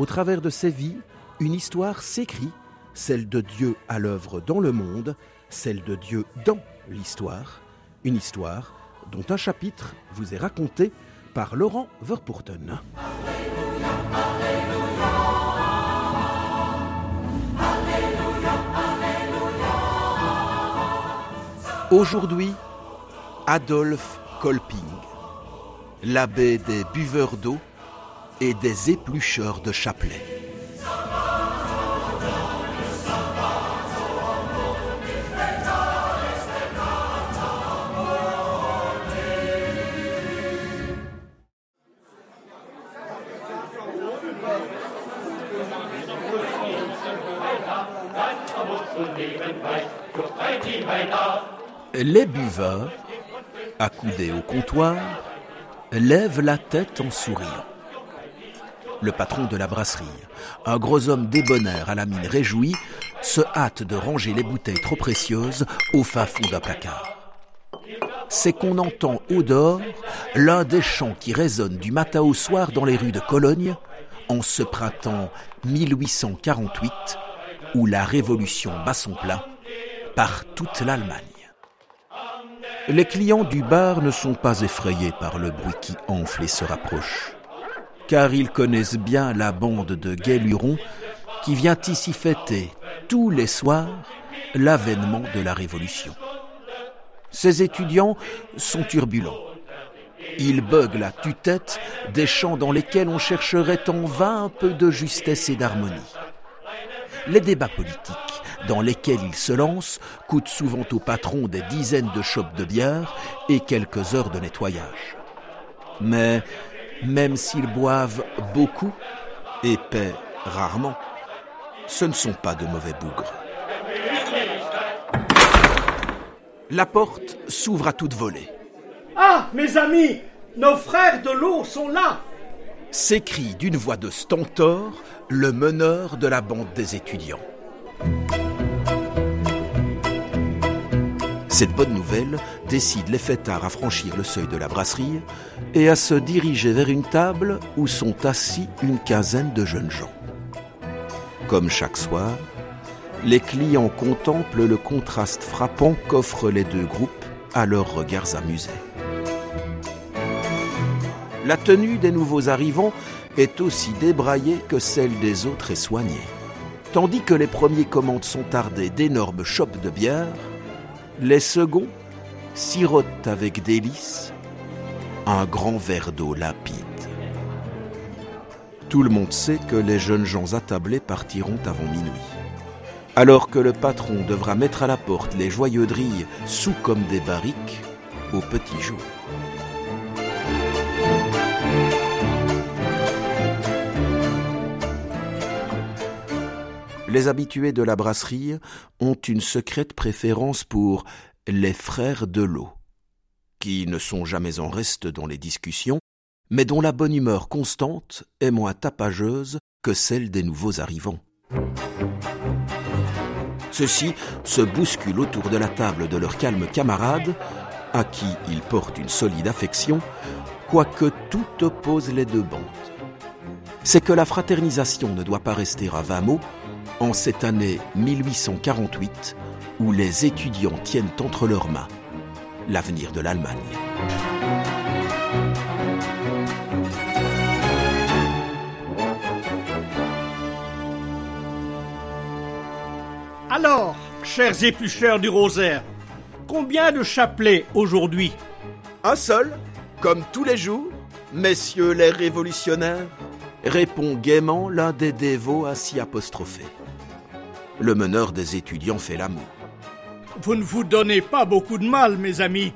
au travers de ces vies, une histoire s'écrit, celle de Dieu à l'œuvre dans le monde, celle de Dieu dans l'histoire, une histoire dont un chapitre vous est raconté par Laurent Verpoorten. Aujourd'hui, Adolphe Kolping, l'abbé des buveurs d'eau et des éplucheurs de chapelet. Les buveurs, accoudés au comptoir, lèvent la tête en souriant. Le patron de la brasserie, un gros homme débonnaire à la mine réjouie, se hâte de ranger les bouteilles trop précieuses au fin fond d'un placard. C'est qu'on entend au dehors l'un des chants qui résonnent du matin au soir dans les rues de Cologne en ce printemps 1848 où la révolution bat son plein par toute l'Allemagne. Les clients du bar ne sont pas effrayés par le bruit qui enfle et se rapproche, car ils connaissent bien la bande de gays qui vient ici fêter tous les soirs l'avènement de la Révolution. Ces étudiants sont turbulents. Ils buguent la tue-tête des chants dans lesquels on chercherait en vain un peu de justesse et d'harmonie. Les débats politiques dans lesquels ils se lancent coûtent souvent au patron des dizaines de chopes de bière et quelques heures de nettoyage. Mais même s'ils boivent beaucoup et paient rarement, ce ne sont pas de mauvais bougres. La porte s'ouvre à toute volée. Ah, mes amis, nos frères de l'eau sont là s'écrie d'une voix de stentor le meneur de la bande des étudiants. Cette bonne nouvelle décide les fêtards à franchir le seuil de la brasserie et à se diriger vers une table où sont assis une quinzaine de jeunes gens. Comme chaque soir, les clients contemplent le contraste frappant qu'offrent les deux groupes à leurs regards amusés. La tenue des nouveaux arrivants est aussi débraillée que celle des autres est soignée. Tandis que les premiers commandes sont tardées d'énormes chopes de bière, les seconds sirotent avec délice un grand verre d'eau limpide. Tout le monde sait que les jeunes gens attablés partiront avant minuit. Alors que le patron devra mettre à la porte les joyeux drilles sous comme des barriques au petit jour. Les habitués de la brasserie ont une secrète préférence pour les frères de l'eau, qui ne sont jamais en reste dans les discussions, mais dont la bonne humeur constante est moins tapageuse que celle des nouveaux arrivants. Ceux-ci se bousculent autour de la table de leurs calmes camarades, à qui ils portent une solide affection, quoique tout oppose les deux bandes. C'est que la fraternisation ne doit pas rester à vingt mots, en cette année 1848 où les étudiants tiennent entre leurs mains l'avenir de l'Allemagne. Alors, chers éplucheurs du rosaire, combien de chapelets aujourd'hui? Un seul, comme tous les jours, messieurs les révolutionnaires, répond gaiement l'un des dévots ainsi apostrophés le meneur des étudiants fait l'amour. Vous ne vous donnez pas beaucoup de mal, mes amis.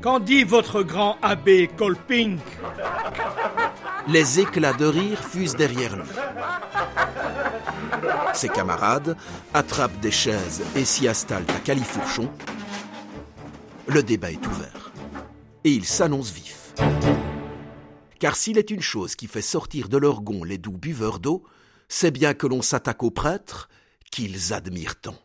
Qu'en dit votre grand abbé Kolping Les éclats de rire fusent derrière lui. Ses camarades attrapent des chaises et s'y installent à califourchon. Le débat est ouvert. Et il s'annonce vif. Car s'il est une chose qui fait sortir de leur gonds les doux buveurs d'eau, c'est bien que l'on s'attaque aux prêtres qu'ils admirent tant.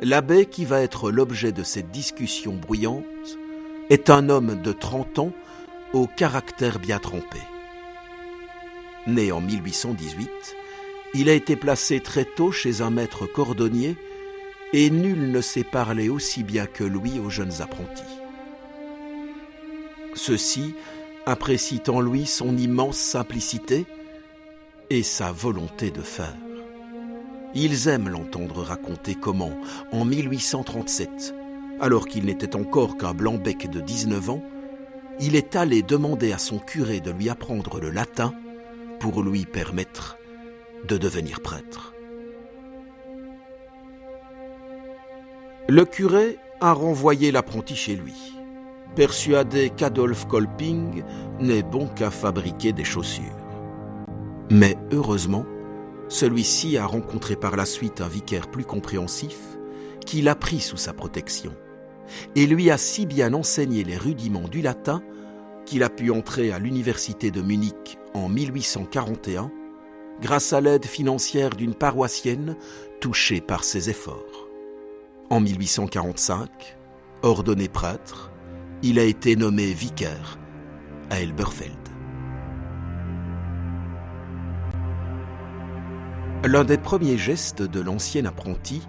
L'abbé qui va être l'objet de cette discussion bruyante est un homme de 30 ans au caractère bien trempé. Né en 1818, il a été placé très tôt chez un maître cordonnier et nul ne sait parler aussi bien que lui aux jeunes apprentis. Ceux-ci apprécient en lui son immense simplicité et sa volonté de faire. Ils aiment l'entendre raconter comment, en 1837, alors qu'il n'était encore qu'un blanc-bec de 19 ans, il est allé demander à son curé de lui apprendre le latin pour lui permettre de devenir prêtre. Le curé a renvoyé l'apprenti chez lui, persuadé qu'Adolphe Kolping n'est bon qu'à fabriquer des chaussures. Mais heureusement, celui-ci a rencontré par la suite un vicaire plus compréhensif qui l'a pris sous sa protection et lui a si bien enseigné les rudiments du latin qu'il a pu entrer à l'université de Munich en 1841 grâce à l'aide financière d'une paroissienne touchée par ses efforts. En 1845, ordonné prêtre, il a été nommé vicaire à Elberfeld. L'un des premiers gestes de l'ancien apprenti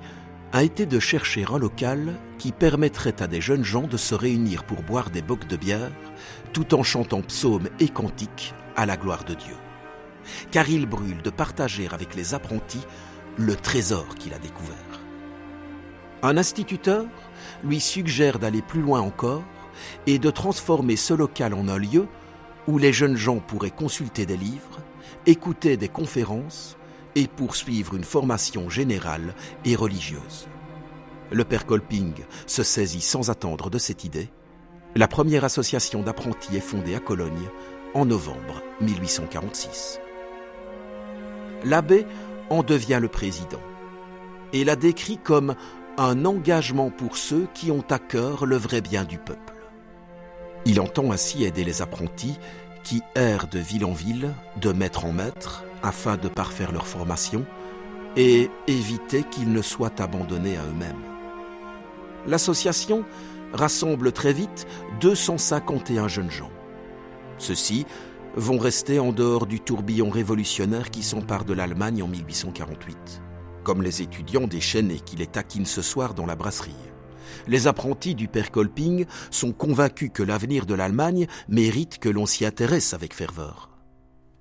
a été de chercher un local qui permettrait à des jeunes gens de se réunir pour boire des bocs de bière tout en chantant psaumes et cantiques à la gloire de Dieu. Car il brûle de partager avec les apprentis le trésor qu'il a découvert. Un instituteur lui suggère d'aller plus loin encore et de transformer ce local en un lieu où les jeunes gens pourraient consulter des livres, écouter des conférences et poursuivre une formation générale et religieuse. Le père Kolping se saisit sans attendre de cette idée. La première association d'apprentis est fondée à Cologne en novembre 1846. L'abbé en devient le président et la décrit comme un engagement pour ceux qui ont à cœur le vrai bien du peuple. Il entend ainsi aider les apprentis qui errent de ville en ville, de maître en maître, afin de parfaire leur formation et éviter qu'ils ne soient abandonnés à eux-mêmes. L'association rassemble très vite 251 jeunes gens. Ceux-ci vont rester en dehors du tourbillon révolutionnaire qui s'empare de l'Allemagne en 1848, comme les étudiants déchaînés qui les taquinent ce soir dans la brasserie. Les apprentis du père Kolping sont convaincus que l'avenir de l'Allemagne mérite que l'on s'y intéresse avec ferveur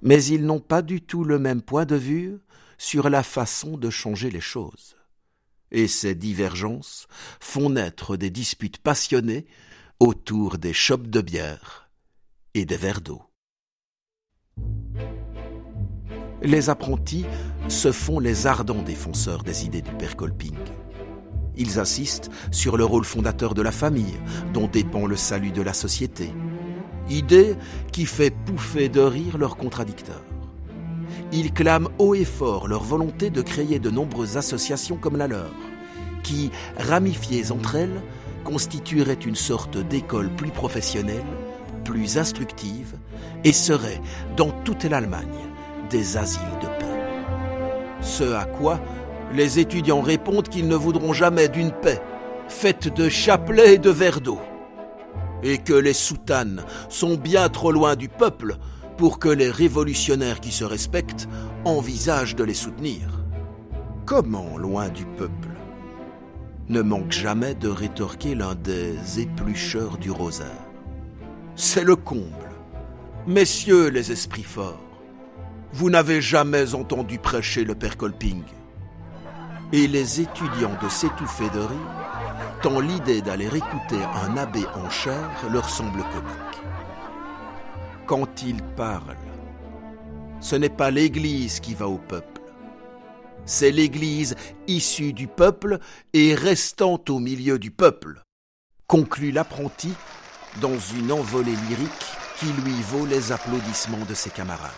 mais ils n'ont pas du tout le même point de vue sur la façon de changer les choses. Et ces divergences font naître des disputes passionnées autour des chopes de bière et des verres d'eau. Les apprentis se font les ardents défenseurs des idées du père Kolping. Ils insistent sur le rôle fondateur de la famille, dont dépend le salut de la société, idée qui fait pouffer de rire leurs contradicteurs. Ils clament haut et fort leur volonté de créer de nombreuses associations comme la leur, qui, ramifiées entre elles, constitueraient une sorte d'école plus professionnelle, plus instructive, et seraient, dans toute l'Allemagne, des asiles de paix. Ce à quoi les étudiants répondent qu'ils ne voudront jamais d'une paix faite de chapelets et de verres d'eau et que les soutanes sont bien trop loin du peuple pour que les révolutionnaires qui se respectent envisagent de les soutenir. Comment loin du peuple ne manque jamais de rétorquer l'un des éplucheurs du rosaire. C'est le comble. Messieurs les esprits forts, vous n'avez jamais entendu prêcher le père Kolping. Et les étudiants de s'étouffer de rire tant l'idée d'aller écouter un abbé en chair leur semble comique. Quand il parle, ce n'est pas l'Église qui va au peuple, c'est l'Église issue du peuple et restant au milieu du peuple. conclut l'apprenti dans une envolée lyrique qui lui vaut les applaudissements de ses camarades.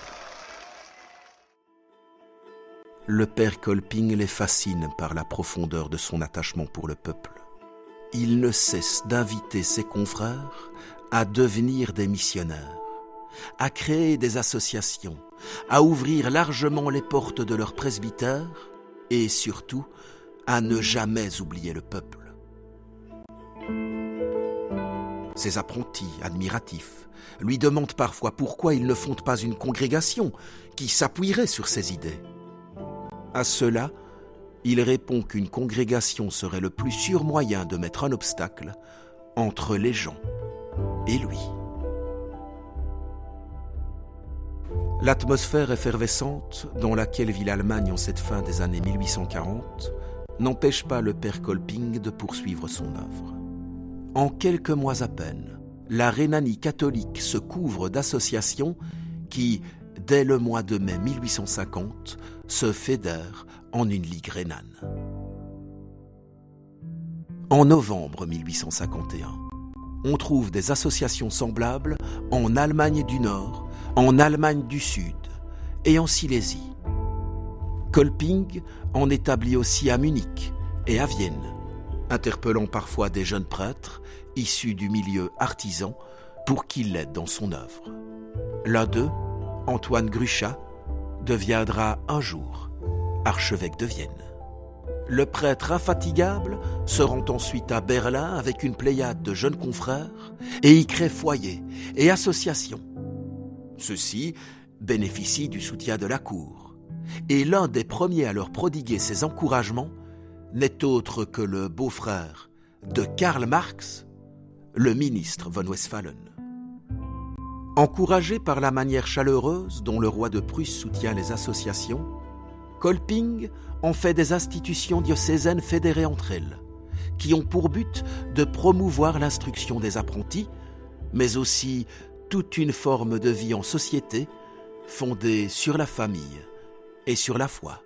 Le père Kolping les fascine par la profondeur de son attachement pour le peuple. Il ne cesse d'inviter ses confrères à devenir des missionnaires, à créer des associations, à ouvrir largement les portes de leur presbytère et surtout à ne jamais oublier le peuple. Ses apprentis, admiratifs, lui demandent parfois pourquoi ils ne fondent pas une congrégation qui s'appuierait sur ses idées. À cela, il répond qu'une congrégation serait le plus sûr moyen de mettre un obstacle entre les gens et lui. L'atmosphère effervescente dans laquelle vit l'Allemagne en cette fin des années 1840 n'empêche pas le père Kolping de poursuivre son œuvre. En quelques mois à peine, la Rhénanie catholique se couvre d'associations qui, dès le mois de mai 1850, se fédèrent en une ligue rhénane. En novembre 1851, on trouve des associations semblables en Allemagne du Nord, en Allemagne du Sud et en Silésie. Kolping en établit aussi à Munich et à Vienne, interpellant parfois des jeunes prêtres issus du milieu artisan pour qu'ils l'aident dans son œuvre. L'un d'eux, Antoine Gruchat, deviendra un jour archevêque de Vienne. Le prêtre infatigable se rend ensuite à Berlin avec une pléiade de jeunes confrères et y crée foyer et associations. Ceux-ci bénéficient du soutien de la cour. Et l'un des premiers à leur prodiguer ces encouragements n'est autre que le beau-frère de Karl Marx, le ministre von Westphalen. Encouragé par la manière chaleureuse dont le roi de Prusse soutient les associations, Kolping en fait des institutions diocésaines fédérées entre elles, qui ont pour but de promouvoir l'instruction des apprentis, mais aussi toute une forme de vie en société fondée sur la famille et sur la foi.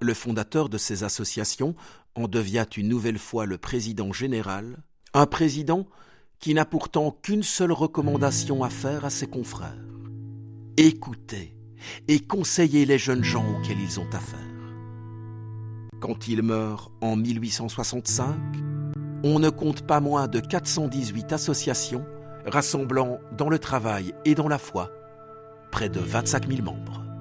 Le fondateur de ces associations en devient une nouvelle fois le président général, un président qui n'a pourtant qu'une seule recommandation à faire à ses confrères. Écoutez et conseillez les jeunes gens auxquels ils ont affaire. Quand il meurt en 1865, on ne compte pas moins de 418 associations rassemblant dans le travail et dans la foi près de 25 000 membres.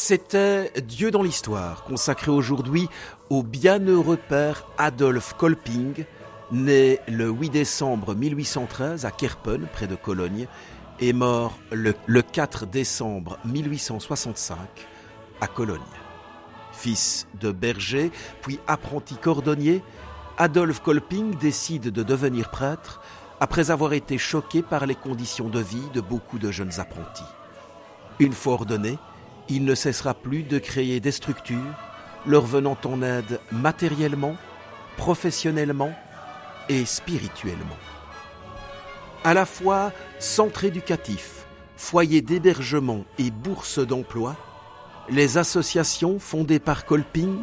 C'était Dieu dans l'histoire, consacré aujourd'hui au bienheureux père Adolphe Kolping, né le 8 décembre 1813 à Kerpen, près de Cologne, et mort le, le 4 décembre 1865 à Cologne. Fils de berger, puis apprenti cordonnier, Adolphe Kolping décide de devenir prêtre après avoir été choqué par les conditions de vie de beaucoup de jeunes apprentis. Une fois ordonné, il ne cessera plus de créer des structures leur venant en aide matériellement, professionnellement et spirituellement. À la fois centre éducatif, foyer d'hébergement et bourse d'emploi, les associations fondées par Kolping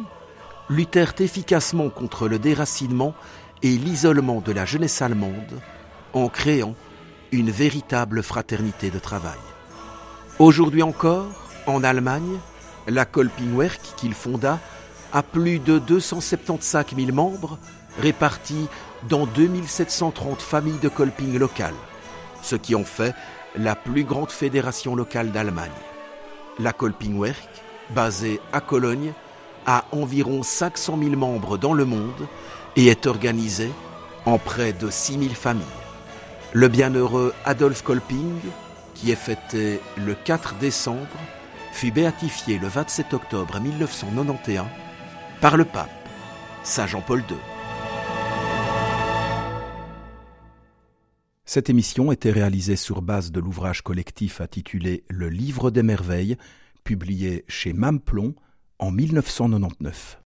luttèrent efficacement contre le déracinement et l'isolement de la jeunesse allemande en créant une véritable fraternité de travail. Aujourd'hui encore, en Allemagne, la Kolpingwerk qu'il fonda a plus de 275 000 membres répartis dans 2730 familles de Kolping locales, ce qui en fait la plus grande fédération locale d'Allemagne. La Kolpingwerk, basée à Cologne, a environ 500 000 membres dans le monde et est organisée en près de 6 000 familles. Le bienheureux Adolf Kolping, qui est fêté le 4 décembre, fut béatifié le 27 octobre 1991 par le pape Saint Jean-Paul II. Cette émission était réalisée sur base de l'ouvrage collectif intitulé Le Livre des Merveilles, publié chez Mamplon en 1999.